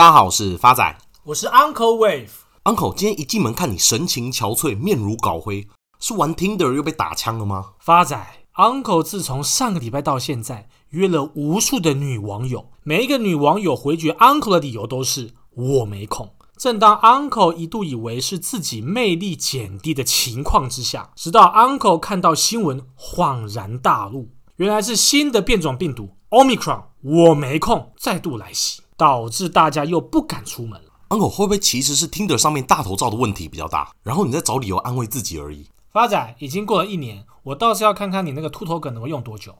大家好，我是发仔，我是 Uncle Wave。Uncle，今天一进门看你神情憔悴，面如槁灰，是玩 Tinder 又被打枪了吗？发仔，Uncle 自从上个礼拜到现在，约了无数的女网友，每一个女网友回绝 Uncle 的理由都是我没空。正当 Uncle 一度以为是自己魅力减低的情况之下，直到 Uncle 看到新闻，恍然大悟，原来是新的变种病毒 Omicron，我没空再度来袭。导致大家又不敢出门了。Uncle 会不会其实是 Tinder 上面大头照的问题比较大，然后你在找理由安慰自己而已？发仔，已经过了一年，我倒是要看看你那个秃头梗能够用多久。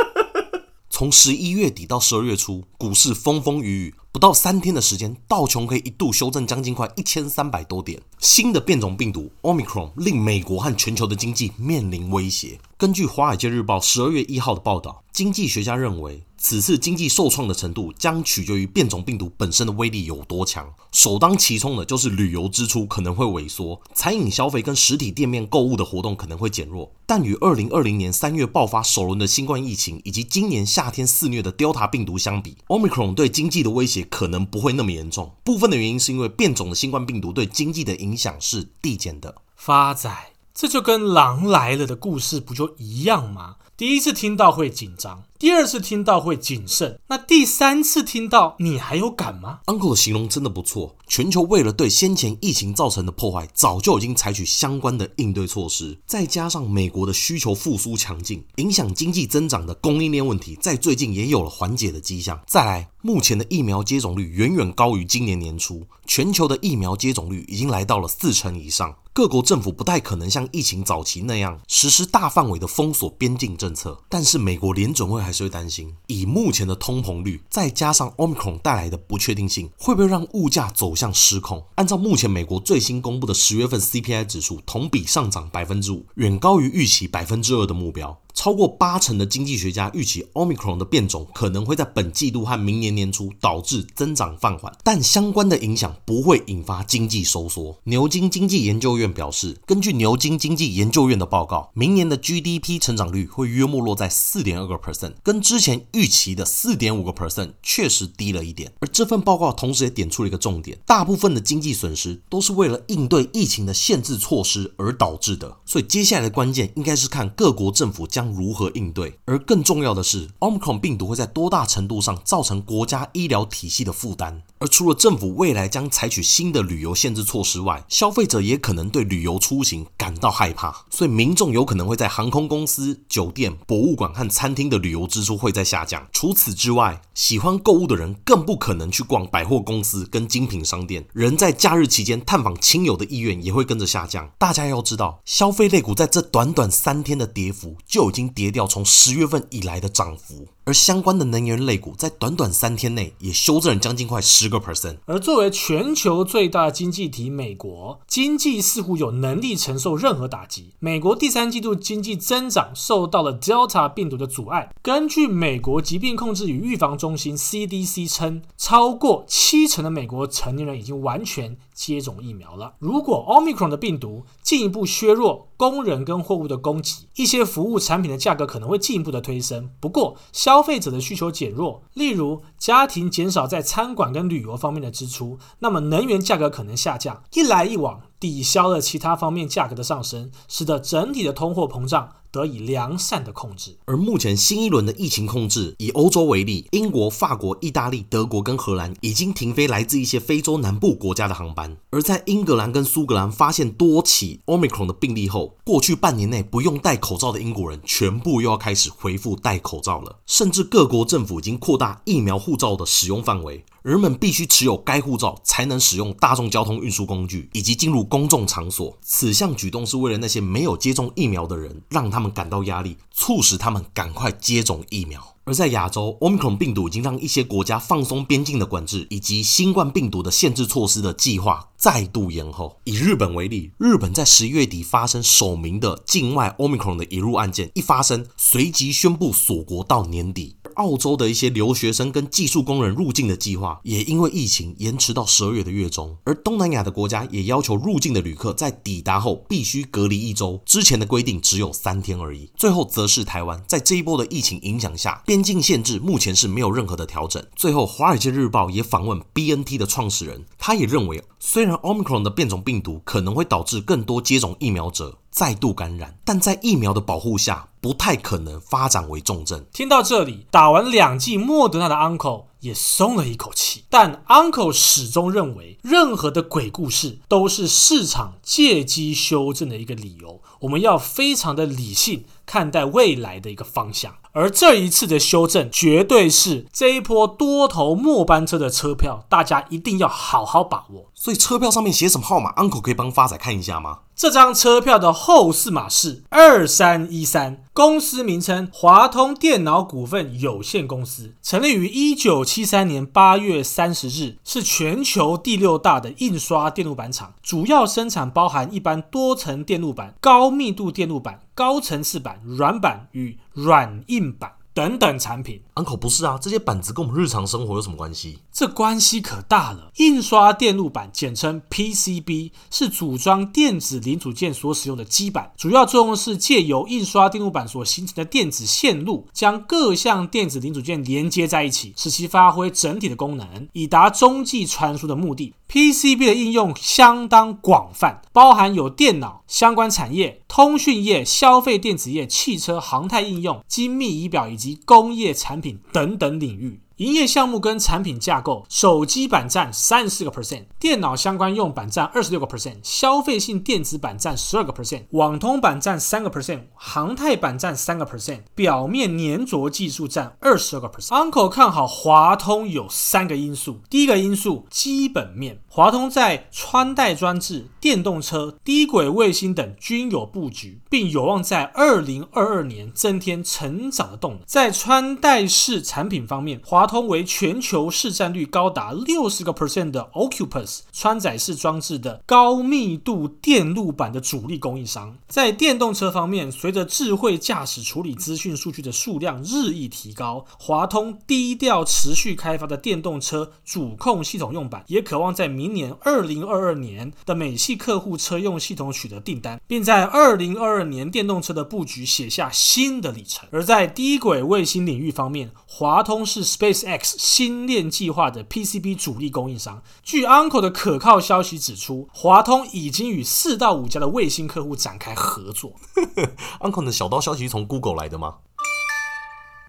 从十一月底到十二月初，股市风风雨雨。不到三天的时间，道琼可以一度修正将近快一千三百多点。新的变种病毒 Omicron 令美国和全球的经济面临威胁。根据《华尔街日报》十二月一号的报道，经济学家认为，此次经济受创的程度将取决于变种病毒本身的威力有多强。首当其冲的就是旅游支出可能会萎缩，餐饮消费跟实体店面购物的活动可能会减弱。但与二零二零年三月爆发首轮的新冠疫情，以及今年夏天肆虐的 Delta 病毒相比，Omicron 对经济的威胁可能不会那么严重。部分的原因是因为变种的新冠病毒对经济的影响是递减的。发仔，这就跟狼来了的故事不就一样吗？第一次听到会紧张。第二次听到会谨慎，那第三次听到你还有感吗？Uncle 的形容真的不错。全球为了对先前疫情造成的破坏，早就已经采取相关的应对措施。再加上美国的需求复苏强劲，影响经济增长的供应链问题，在最近也有了缓解的迹象。再来，目前的疫苗接种率远远高于今年年初，全球的疫苗接种率已经来到了四成以上。各国政府不太可能像疫情早期那样实施大范围的封锁边境政策，但是美国联准会还是会担心，以目前的通膨率，再加上 Omicron 带来的不确定性，会不会让物价走向失控？按照目前美国最新公布的十月份 CPI 指数，同比上涨百分之五，远高于预期百分之二的目标。超过八成的经济学家预期，Omicron 的变种可能会在本季度和明年年初导致增长放缓，但相关的影响不会引发经济收缩。牛津经济研究院表示，根据牛津经济研究院的报告，明年的 GDP 成长率会约莫落在四点二个 percent，跟之前预期的四点五个 percent 确实低了一点。而这份报告同时也点出了一个重点：大部分的经济损失都是为了应对疫情的限制措施而导致的。所以接下来的关键应该是看各国政府将如何应对？而更重要的是，Omicron 病毒会在多大程度上造成国家医疗体系的负担？而除了政府未来将采取新的旅游限制措施外，消费者也可能对旅游出行感到害怕，所以民众有可能会在航空公司、酒店、博物馆和餐厅的旅游支出会在下降。除此之外，喜欢购物的人更不可能去逛百货公司跟精品商店，人在假日期间探访亲友的意愿也会跟着下降。大家要知道，消费类股在这短短三天的跌幅就已经跌掉从十月份以来的涨幅。而相关的能源类股在短短三天内也修正了将近快十个 percent。而作为全球最大经济体，美国经济似乎有能力承受任何打击。美国第三季度经济增长受到了 Delta 病毒的阻碍。根据美国疾病控制与预防中心 CDC 称，超过七成的美国成年人已经完全接种疫苗了。如果 Omicron 的病毒进一步削弱工人跟货物的供给，一些服务产品的价格可能会进一步的推升。不过，消费者的需求减弱，例如家庭减少在餐馆跟旅游方面的支出，那么能源价格可能下降。一来一往，抵消了其他方面价格的上升，使得整体的通货膨胀得以良善的控制。而目前新一轮的疫情控制，以欧洲为例，英国、法国、意大利、德国跟荷兰已经停飞来自一些非洲南部国家的航班。而在英格兰跟苏格兰发现多起 Omicron 的病例后，过去半年内不用戴口罩的英国人全部又要开始恢复戴口罩了。甚至各国政府已经扩大疫苗护照的使用范围。人们必须持有该护照才能使用大众交通运输工具以及进入公众场所。此项举动是为了那些没有接种疫苗的人，让他们感到压力，促使他们赶快接种疫苗。而在亚洲，Omicron 病毒已经让一些国家放松边境的管制以及新冠病毒的限制措施的计划再度延后。以日本为例，日本在十一月底发生首名的境外 Omicron 的引入案件，一发生，随即宣布锁国到年底。澳洲的一些留学生跟技术工人入境的计划，也因为疫情延迟到十二月的月中。而东南亚的国家也要求入境的旅客在抵达后必须隔离一周，之前的规定只有三天而已。最后则是台湾，在这一波的疫情影响下，边境限制目前是没有任何的调整。最后，《华尔街日报》也访问 BNT 的创始人，他也认为，虽然 Omicron 的变种病毒可能会导致更多接种疫苗者再度感染，但在疫苗的保护下，不太可能发展为重症。听到这里，打完两剂莫德纳的 Uncle 也松了一口气。但 Uncle 始终认为，任何的鬼故事都是市场借机修正的一个理由。我们要非常的理性看待未来的一个方向。而这一次的修正，绝对是这一波多头末班车的车票，大家一定要好好把握。所以车票上面写什么号码？Uncle 可以帮发仔看一下吗？这张车票的后四码是二三一三，公司名称华通电脑股份有限公司，成立于一九七三年八月三十日，是全球第六大的印刷电路板厂，主要生产包含一般多层电路板、高密度电路板、高层次板、软板与软硬板。等等产品，Uncle 不是啊，这些板子跟我们日常生活有什么关系？这关系可大了。印刷电路板简称 PCB，是组装电子零组件所使用的基板，主要作用是借由印刷电路板所形成的电子线路，将各项电子零组件连接在一起，使其发挥整体的功能，以达中继传输的目的。PCB 的应用相当广泛，包含有电脑相关产业、通讯业、消费电子业、汽车、航太应用、精密仪表以及工业产品等等领域。营业项目跟产品架构，手机板占三十四个 percent，电脑相关用板占二十六个 percent，消费性电子板占十二个 percent，网通板占三个 percent，航太板占三个 percent，表面粘着技术占二十二个 percent。Uncle 看好华通有三个因素，第一个因素基本面，华通在穿戴装置、电动车、低轨卫星等均有布局，并有望在二零二二年增添成长的动能。在穿戴式产品方面，华通为全球市占率高达六十个 percent 的 Ocupus 穿载式装置的高密度电路板的主力供应商。在电动车方面，随着智慧驾驶处理资讯数据的数量日益提高，华通低调持续开发的电动车主控系统用板，也渴望在明年二零二二年的美系客户车用系统取得订单，并在二零二二年电动车的布局写下新的里程。而在低轨卫星领域方面，华通是 Space X 新链计划的 PCB 主力供应商。据 Uncle 的可靠消息指出，华通已经与四到五家的卫星客户展开合作。Uncle 的小道消息是从 Google 来的吗？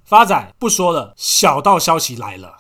发仔不说了，小道消息来了。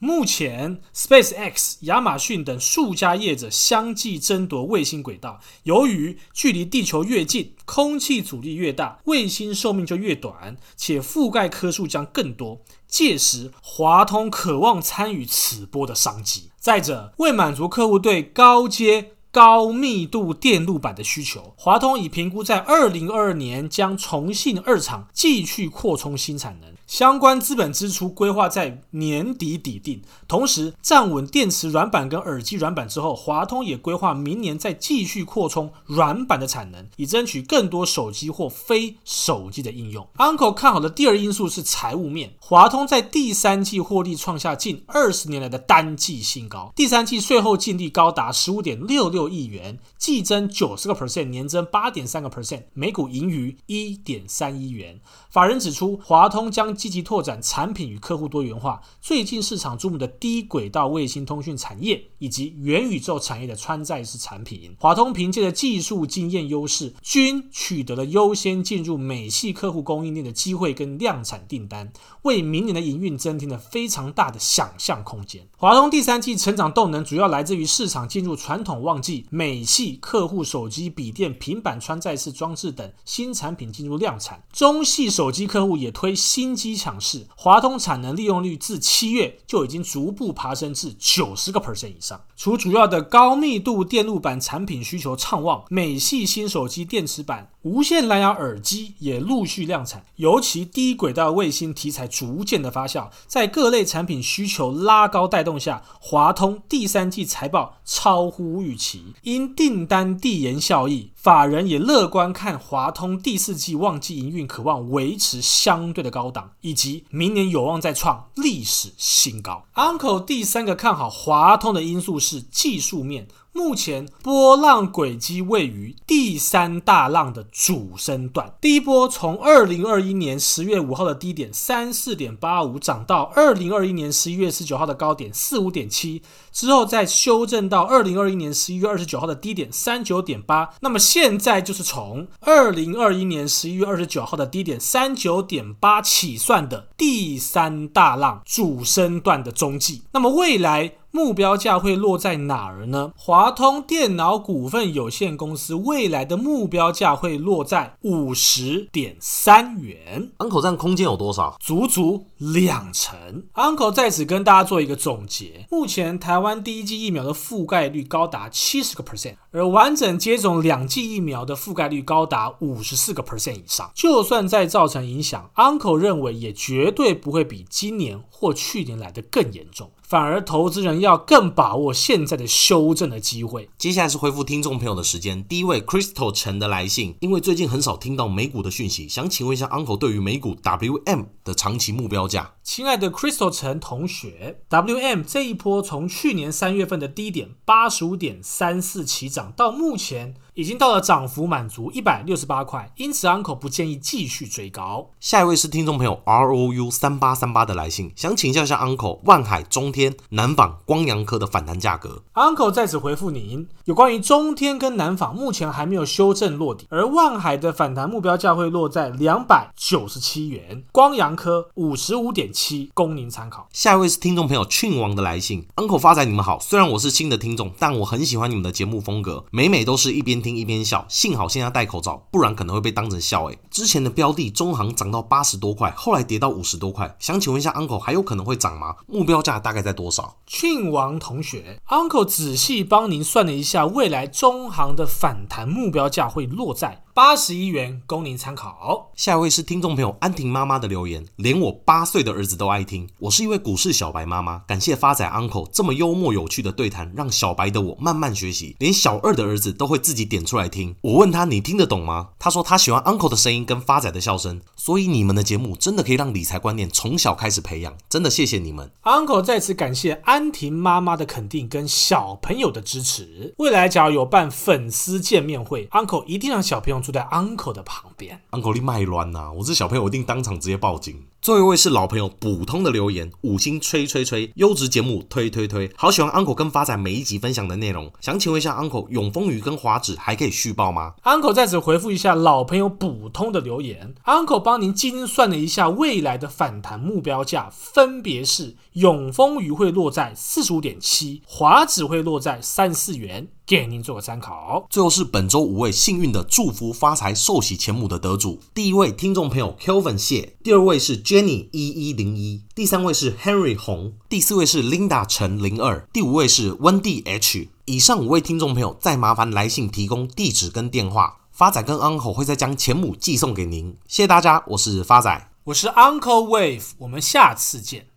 目前，SpaceX、亚马逊等数家业者相继争夺卫星轨道。由于距离地球越近，空气阻力越大，卫星寿命就越短，且覆盖颗数将更多。届时，华通渴望参与此波的商机。再者，为满足客户对高阶高密度电路板的需求，华通已评估在二零二二年将重庆二厂继续扩充新产能。相关资本支出规划在年底底定，同时站稳电池软板跟耳机软板之后，华通也规划明年再继续扩充软板的产能，以争取更多手机或非手机的应用。Uncle 看好的第二因素是财务面，华通在第三季获利创下近二十年来的单季新高，第三季税后净利高达十五点六六亿元，季增九十个 percent，年增八点三个 percent，每股盈余一点三亿元。法人指出，华通将积极拓展产品与客户多元化，最近市场瞩目的低轨道卫星通讯产业以及元宇宙产业的穿戴式产品，华通凭借着技术经验优势，均取得了优先进入美系客户供应链的机会跟量产订单，为明年的营运增添了非常大的想象空间。华通第三季成长动能主要来自于市场进入传统旺季，美系客户手机、笔电、平板穿戴式装置等新产品进入量产，中系手机客户也推新机抢势，华通产能利用率自七月就已经逐步爬升至九十个 percent 以上。除主要的高密度电路板产品需求畅旺，美系新手机电池板无线蓝牙耳机也陆续量产，尤其低轨道卫星题材逐渐的发酵，在各类产品需求拉高带动下，华通第三季财报超乎预期，因订单递延效益，法人也乐观看华通第四季旺季营运渴望维持相对的高档，以及明年有望再创历史新高。Uncle 第三个看好华通的因素是技术面。目前波浪轨迹位于第三大浪的主升段，第一波从二零二一年十月五号的低点三四点八五涨到二零二一年十一月十九号的高点四五点七，之后再修正到二零二一年十一月二十九号的低点三九点八，那么现在就是从二零二一年十一月二十九号的低点三九点八起算的第三大浪主升段的中继，那么未来。目标价会落在哪儿呢？华通电脑股份有限公司未来的目标价会落在五十点三元。Uncle 占空间有多少？足足两成。Uncle 在此跟大家做一个总结：目前台湾第一剂疫苗的覆盖率高达七十个 percent，而完整接种两剂疫苗的覆盖率高达五十四个 percent 以上。就算再造成影响，Uncle 认为也绝对不会比今年或去年来的更严重。反而，投资人要更把握现在的修正的机会。接下来是回复听众朋友的时间。第一位 Crystal 陈的来信，因为最近很少听到美股的讯息，想请问一下 Uncle 对于美股 WM 的长期目标价。亲爱的 Crystal 陈同学，WM 这一波从去年三月份的低点八十五点三四起涨到目前。已经到了涨幅满足一百六十八块，因此 Uncle 不建议继续追高。下一位是听众朋友 R O U 三八三八的来信，想请教一下 Uncle，万海、中天、南纺、光阳科的反弹价格。Uncle 在此回复您，有关于中天跟南纺目前还没有修正落底，而万海的反弹目标价会落在两百九十七元，光阳科五十五点七，供您参考。下一位是听众朋友庆王的来信，Uncle 发财你们好，虽然我是新的听众，但我很喜欢你们的节目风格，每每都是一边听。一边笑，幸好现在戴口罩，不然可能会被当成笑。哎，之前的标的中行涨到八十多块，后来跌到五十多块，想请问一下 Uncle，还有可能会涨吗？目标价大概在多少？庆王同学，Uncle 仔细帮您算了一下，未来中行的反弹目标价会落在。八十一元供您参考。下一位是听众朋友安婷妈妈的留言，连我八岁的儿子都爱听。我是一位股市小白妈妈，感谢发仔 uncle 这么幽默有趣的对谈，让小白的我慢慢学习。连小二的儿子都会自己点出来听。我问他，你听得懂吗？他说他喜欢 uncle 的声音跟发仔的笑声。所以你们的节目真的可以让理财观念从小开始培养，真的谢谢你们。uncle 再次感谢安婷妈妈的肯定跟小朋友的支持。未来假如有办粉丝见面会，uncle 一定让小朋友。住在 uncle 的旁边，uncle 你卖卵呐！我这小朋友，我一定当场直接报警。最后一位是老朋友普通的留言，五星吹吹吹，优质节目推推推，好喜欢 uncle 跟发仔每一集分享的内容。想请问一下 uncle，永丰鱼跟华指还可以续报吗？uncle 在此回复一下老朋友普通的留言，uncle 帮您精算了一下未来的反弹目标价，分别是永丰鱼会落在四十五点七，华指会落在三十四元。给您做个参考。最后是本周五位幸运的祝福发财寿喜钱母的得主。第一位听众朋友 Kelvin 谢，第二位是 Jenny 一一零一，第三位是 Henry 红，第四位是 Linda 陈零二，第五位是 Wendy H。以上五位听众朋友，再麻烦来信提供地址跟电话，发仔跟 Uncle 会再将钱母寄送给您。谢谢大家，我是发仔，我是 Uncle Wave，我们下次见。